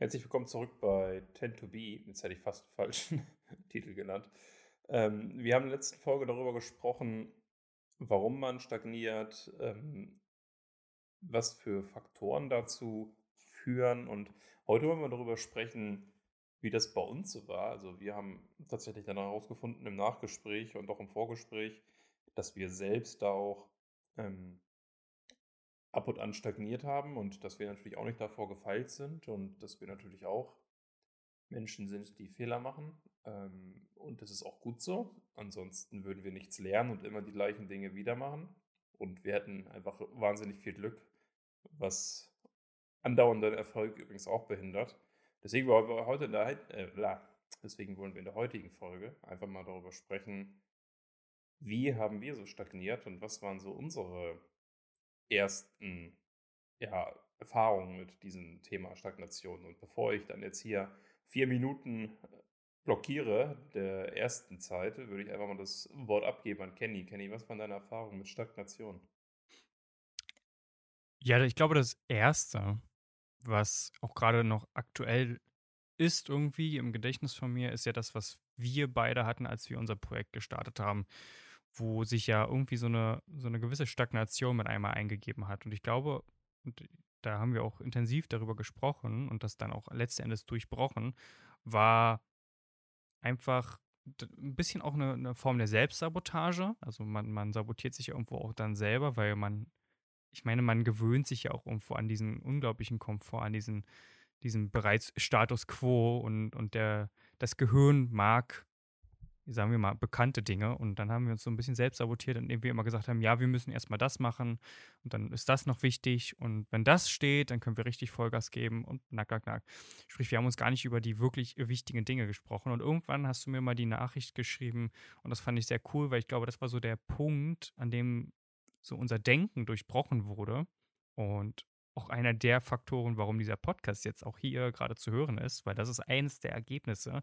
Herzlich willkommen zurück bei Tend to Be. Jetzt hätte ich fast den falschen Titel genannt. Ähm, wir haben in der letzten Folge darüber gesprochen, warum man stagniert, ähm, was für Faktoren dazu führen. Und heute wollen wir darüber sprechen, wie das bei uns so war. Also wir haben tatsächlich dann herausgefunden im Nachgespräch und auch im Vorgespräch, dass wir selbst da auch ähm, ab und an stagniert haben und dass wir natürlich auch nicht davor gefeilt sind und dass wir natürlich auch Menschen sind, die Fehler machen. Ähm, und das ist auch gut so. Ansonsten würden wir nichts lernen und immer die gleichen Dinge wieder machen. Und wir hätten einfach wahnsinnig viel Glück, was andauernden Erfolg übrigens auch behindert. Deswegen wollen wir heute in der, äh, deswegen wollen wir in der heutigen Folge einfach mal darüber sprechen, wie haben wir so stagniert und was waren so unsere ersten ja, Erfahrungen mit diesem Thema Stagnation. Und bevor ich dann jetzt hier vier Minuten äh, blockiere der ersten Zeit, würde ich einfach mal das Wort abgeben an Kenny. Kenny, was waren deine Erfahrungen mit Stagnation? Ja, ich glaube, das Erste, was auch gerade noch aktuell ist irgendwie im Gedächtnis von mir, ist ja das, was wir beide hatten, als wir unser Projekt gestartet haben wo sich ja irgendwie so eine, so eine gewisse Stagnation mit einmal eingegeben hat. Und ich glaube, und da haben wir auch intensiv darüber gesprochen und das dann auch letzten Endes durchbrochen, war einfach ein bisschen auch eine, eine Form der Selbstsabotage. Also man, man sabotiert sich irgendwo auch dann selber, weil man, ich meine, man gewöhnt sich ja auch irgendwo an diesen unglaublichen Komfort, an diesen, diesen bereits Status quo und, und der, das Gehirn mag sagen wir mal, bekannte Dinge. Und dann haben wir uns so ein bisschen selbst sabotiert, indem wir immer gesagt haben, ja, wir müssen erstmal das machen und dann ist das noch wichtig. Und wenn das steht, dann können wir richtig Vollgas geben und nack, nack, nack. Sprich, wir haben uns gar nicht über die wirklich wichtigen Dinge gesprochen. Und irgendwann hast du mir mal die Nachricht geschrieben und das fand ich sehr cool, weil ich glaube, das war so der Punkt, an dem so unser Denken durchbrochen wurde. Und auch einer der Faktoren, warum dieser Podcast jetzt auch hier gerade zu hören ist, weil das ist eines der Ergebnisse,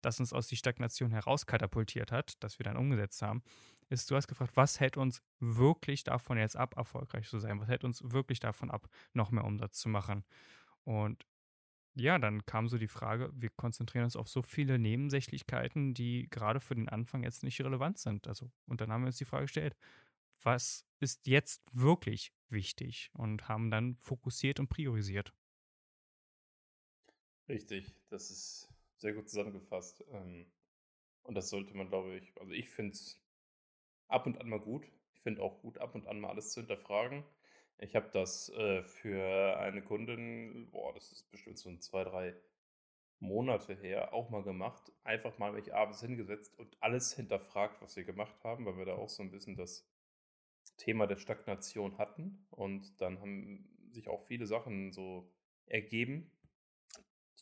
das uns aus die Stagnation herauskatapultiert hat, das wir dann umgesetzt haben, ist, du hast gefragt, was hält uns wirklich davon jetzt ab, erfolgreich zu sein? Was hält uns wirklich davon ab, noch mehr Umsatz zu machen? Und ja, dann kam so die Frage, wir konzentrieren uns auf so viele Nebensächlichkeiten, die gerade für den Anfang jetzt nicht relevant sind. Also, und dann haben wir uns die Frage gestellt, was ist jetzt wirklich wichtig und haben dann fokussiert und priorisiert. Richtig, das ist sehr gut zusammengefasst. Ähm, und das sollte man, glaube ich, also ich finde es ab und an mal gut. Ich finde auch gut, ab und an mal alles zu hinterfragen. Ich habe das äh, für eine Kundin, boah, das ist bestimmt so ein zwei, drei Monate her, auch mal gemacht. Einfach mal mich abends hingesetzt und alles hinterfragt, was wir gemacht haben, weil wir da auch so ein bisschen das Thema der Stagnation hatten. Und dann haben sich auch viele Sachen so ergeben,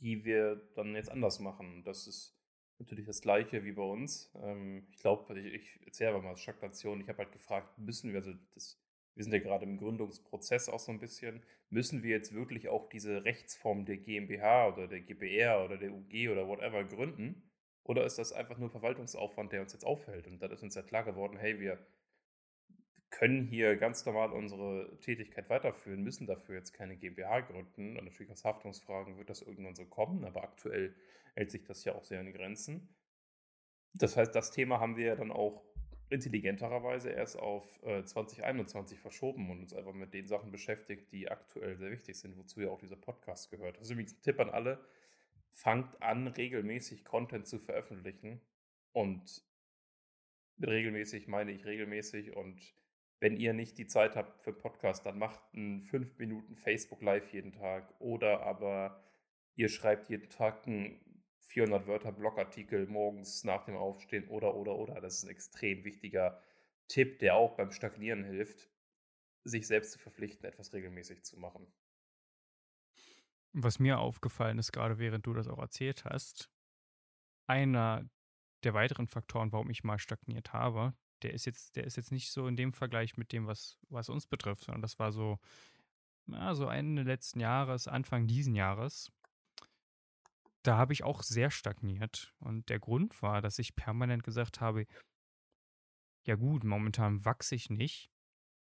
die wir dann jetzt anders machen. Das ist natürlich das Gleiche wie bei uns. Ähm, ich glaube, ich, ich erzähle aber mal Stagnation. Ich habe halt gefragt, müssen wir, also das, wir sind ja gerade im Gründungsprozess auch so ein bisschen, müssen wir jetzt wirklich auch diese Rechtsform der GmbH oder der GbR oder der UG oder whatever gründen? Oder ist das einfach nur Verwaltungsaufwand, der uns jetzt auffällt? Und da ist uns ja klar geworden, hey, wir können hier ganz normal unsere Tätigkeit weiterführen, müssen dafür jetzt keine GmbH gründen. Und natürlich aus Haftungsfragen wird das irgendwann so kommen, aber aktuell hält sich das ja auch sehr an Grenzen. Das heißt, das Thema haben wir dann auch intelligentererweise erst auf äh, 2021 verschoben und uns einfach mit den Sachen beschäftigt, die aktuell sehr wichtig sind, wozu ja auch dieser Podcast gehört. Das ist übrigens ein Tipp an alle. Fangt an, regelmäßig Content zu veröffentlichen. Und regelmäßig meine ich regelmäßig und wenn ihr nicht die Zeit habt für Podcast, dann macht einen 5 Minuten Facebook Live jeden Tag oder aber ihr schreibt jeden Tag einen 400 Wörter Blogartikel morgens nach dem Aufstehen oder oder oder. Das ist ein extrem wichtiger Tipp, der auch beim Stagnieren hilft, sich selbst zu verpflichten, etwas regelmäßig zu machen. Was mir aufgefallen ist, gerade während du das auch erzählt hast, einer der weiteren Faktoren, warum ich mal stagniert habe, der ist jetzt, der ist jetzt nicht so in dem Vergleich mit dem, was, was uns betrifft, sondern das war so, ja, so Ende letzten Jahres, Anfang diesen Jahres. Da habe ich auch sehr stagniert. Und der Grund war, dass ich permanent gesagt habe, ja gut, momentan wachse ich nicht.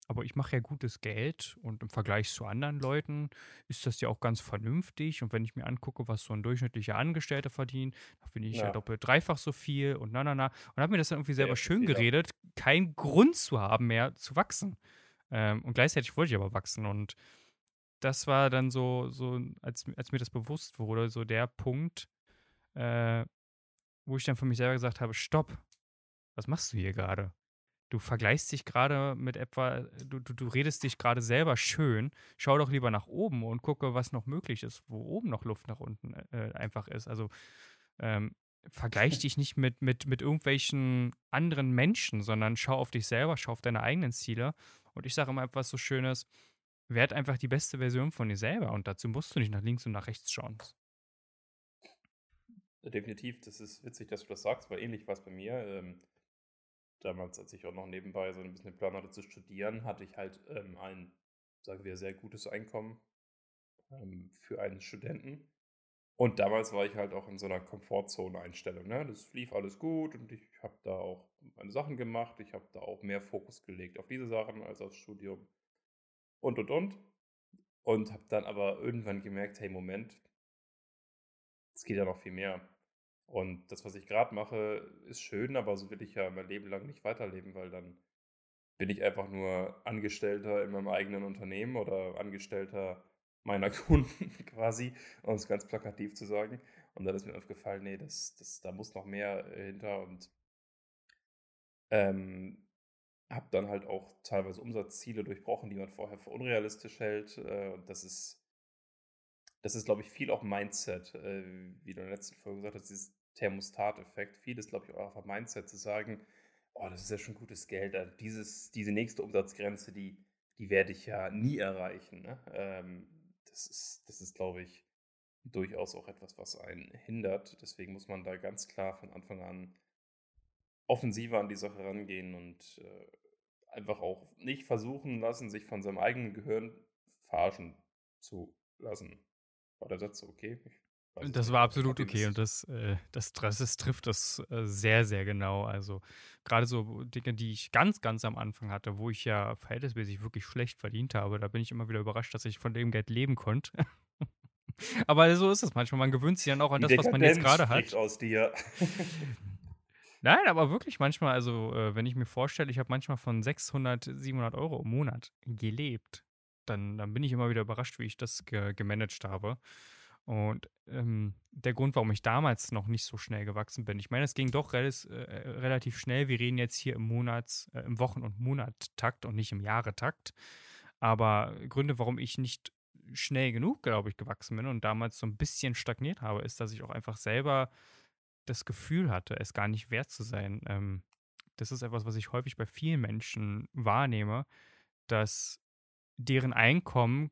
Aber ich mache ja gutes Geld und im Vergleich zu anderen Leuten ist das ja auch ganz vernünftig. Und wenn ich mir angucke, was so ein durchschnittlicher Angestellter verdient, da finde ich ja Ja, doppelt, dreifach so viel und na, na, na. Und habe mir das dann irgendwie selber erste schön geredet, keinen Grund zu haben, mehr zu wachsen. Ähm, und gleichzeitig wollte ich aber wachsen. Und das war dann so, so als, als mir das bewusst wurde, so der Punkt, äh, wo ich dann für mich selber gesagt habe, stopp, was machst du hier gerade? Du vergleichst dich gerade mit etwa, du, du, du redest dich gerade selber schön. Schau doch lieber nach oben und gucke, was noch möglich ist, wo oben noch Luft nach unten äh, einfach ist. Also ähm, vergleich dich nicht mit, mit, mit irgendwelchen anderen Menschen, sondern schau auf dich selber, schau auf deine eigenen Ziele. Und ich sage immer etwas so Schönes, werd einfach die beste Version von dir selber und dazu musst du nicht nach links und nach rechts schauen. Definitiv, das ist witzig, dass du das sagst, weil ähnlich war es bei mir. Ähm, damals, als ich auch noch nebenbei so ein bisschen den Plan hatte zu studieren, hatte ich halt ähm, ein, sagen wir, sehr gutes Einkommen ähm, für einen Studenten. Und damals war ich halt auch in so einer Komfortzone-Einstellung. Ne? Das lief alles gut und ich habe da auch meine Sachen gemacht. Ich habe da auch mehr Fokus gelegt auf diese Sachen als aufs Studium und und und. Und habe dann aber irgendwann gemerkt, hey, Moment, es geht ja noch viel mehr. Und das, was ich gerade mache, ist schön, aber so will ich ja mein Leben lang nicht weiterleben, weil dann bin ich einfach nur Angestellter in meinem eigenen Unternehmen oder Angestellter meiner Kunden quasi, um es ganz plakativ zu sagen. Und dann ist mir aufgefallen, nee, das, das, da muss noch mehr äh, hinter und ähm, habe dann halt auch teilweise Umsatzziele durchbrochen, die man vorher für unrealistisch hält. Äh, und das ist das ist, glaube ich, viel auch Mindset, äh, wie du in der letzten Folge gesagt hast, dieses Thermostat-Effekt. Viel ist, glaube ich, auch einfach Mindset zu sagen, oh, das ist ja schon gutes Geld. Also dieses, diese nächste Umsatzgrenze, die, die werde ich ja nie erreichen. Ne? Ähm, das ist, das ist, glaube ich, durchaus auch etwas, was einen hindert. Deswegen muss man da ganz klar von Anfang an offensiver an die Sache rangehen und äh, einfach auch nicht versuchen lassen, sich von seinem eigenen Gehirn verarschen zu lassen. War der Satz okay? Das war absolut okay und das, äh, das, das, das trifft das äh, sehr, sehr genau. Also gerade so Dinge, die ich ganz, ganz am Anfang hatte, wo ich ja verhältnismäßig wirklich schlecht verdient habe, da bin ich immer wieder überrascht, dass ich von dem Geld leben konnte. Aber so ist es manchmal. Man gewöhnt sich dann auch an das, was man jetzt gerade hat. aus dir. Nein, aber wirklich manchmal, also äh, wenn ich mir vorstelle, ich habe manchmal von 600, 700 Euro im Monat gelebt, dann, dann bin ich immer wieder überrascht, wie ich das ge gemanagt habe. Und ähm, der Grund, warum ich damals noch nicht so schnell gewachsen bin, ich meine, es ging doch relis, äh, relativ schnell. Wir reden jetzt hier im Monats, äh, im Wochen- und Monattakt und nicht im Jahretakt. Aber Gründe, warum ich nicht schnell genug, glaube ich, gewachsen bin und damals so ein bisschen stagniert habe, ist, dass ich auch einfach selber das Gefühl hatte, es gar nicht wert zu sein. Ähm, das ist etwas, was ich häufig bei vielen Menschen wahrnehme, dass deren Einkommen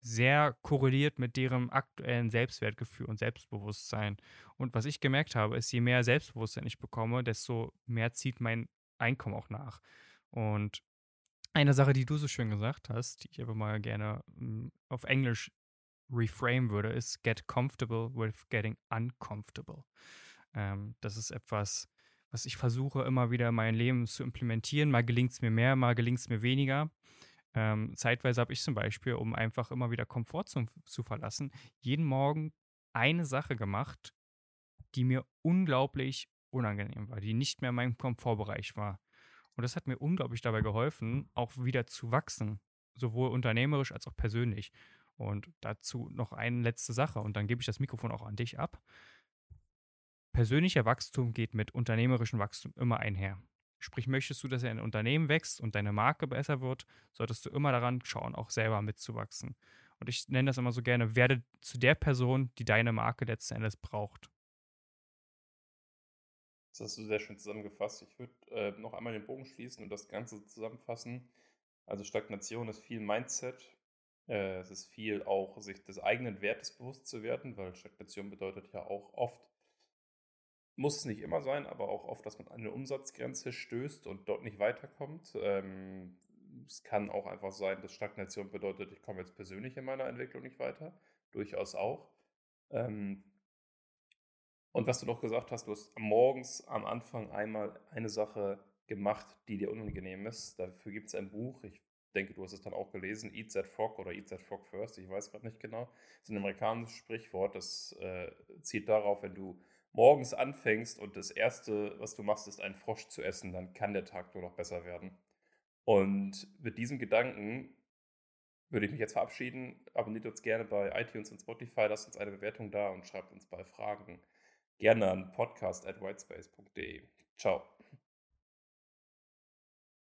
sehr korreliert mit deren aktuellen Selbstwertgefühl und Selbstbewusstsein. Und was ich gemerkt habe, ist, je mehr Selbstbewusstsein ich bekomme, desto mehr zieht mein Einkommen auch nach. Und eine Sache, die du so schön gesagt hast, die ich aber mal gerne mm, auf Englisch reframe würde, ist get comfortable with getting uncomfortable. Ähm, das ist etwas, was ich versuche immer wieder in mein Leben zu implementieren. Mal gelingt es mir mehr, mal gelingt es mir weniger. Ähm, zeitweise habe ich zum Beispiel, um einfach immer wieder Komfort zu, zu verlassen, jeden Morgen eine Sache gemacht, die mir unglaublich unangenehm war, die nicht mehr in meinem Komfortbereich war. Und das hat mir unglaublich dabei geholfen, auch wieder zu wachsen, sowohl unternehmerisch als auch persönlich. Und dazu noch eine letzte Sache und dann gebe ich das Mikrofon auch an dich ab. Persönlicher Wachstum geht mit unternehmerischem Wachstum immer einher. Sprich, möchtest du, dass ein Unternehmen wächst und deine Marke besser wird, solltest du immer daran schauen, auch selber mitzuwachsen. Und ich nenne das immer so gerne, werde zu der Person, die deine Marke letzten Endes braucht. Das hast du sehr schön zusammengefasst. Ich würde äh, noch einmal den Bogen schließen und das Ganze zusammenfassen. Also Stagnation ist viel Mindset. Äh, es ist viel auch, sich des eigenen Wertes bewusst zu werden, weil Stagnation bedeutet ja auch oft, muss es nicht immer sein, aber auch oft, dass man an eine Umsatzgrenze stößt und dort nicht weiterkommt. Ähm, es kann auch einfach sein, dass Stagnation bedeutet, ich komme jetzt persönlich in meiner Entwicklung nicht weiter. Durchaus auch. Ähm, und was du noch gesagt hast, du hast morgens am Anfang einmal eine Sache gemacht, die dir unangenehm ist. Dafür gibt es ein Buch. Ich denke, du hast es dann auch gelesen. Eat that frog oder Eat that frog first. Ich weiß gerade nicht genau. Das ist ein amerikanisches Sprichwort. Das äh, zielt darauf, wenn du morgens anfängst und das Erste, was du machst, ist einen Frosch zu essen, dann kann der Tag nur noch besser werden. Und mit diesem Gedanken würde ich mich jetzt verabschieden. Abonniert uns gerne bei iTunes und Spotify, lasst uns eine Bewertung da und schreibt uns bei Fragen gerne an podcast.whitespace.de. Ciao.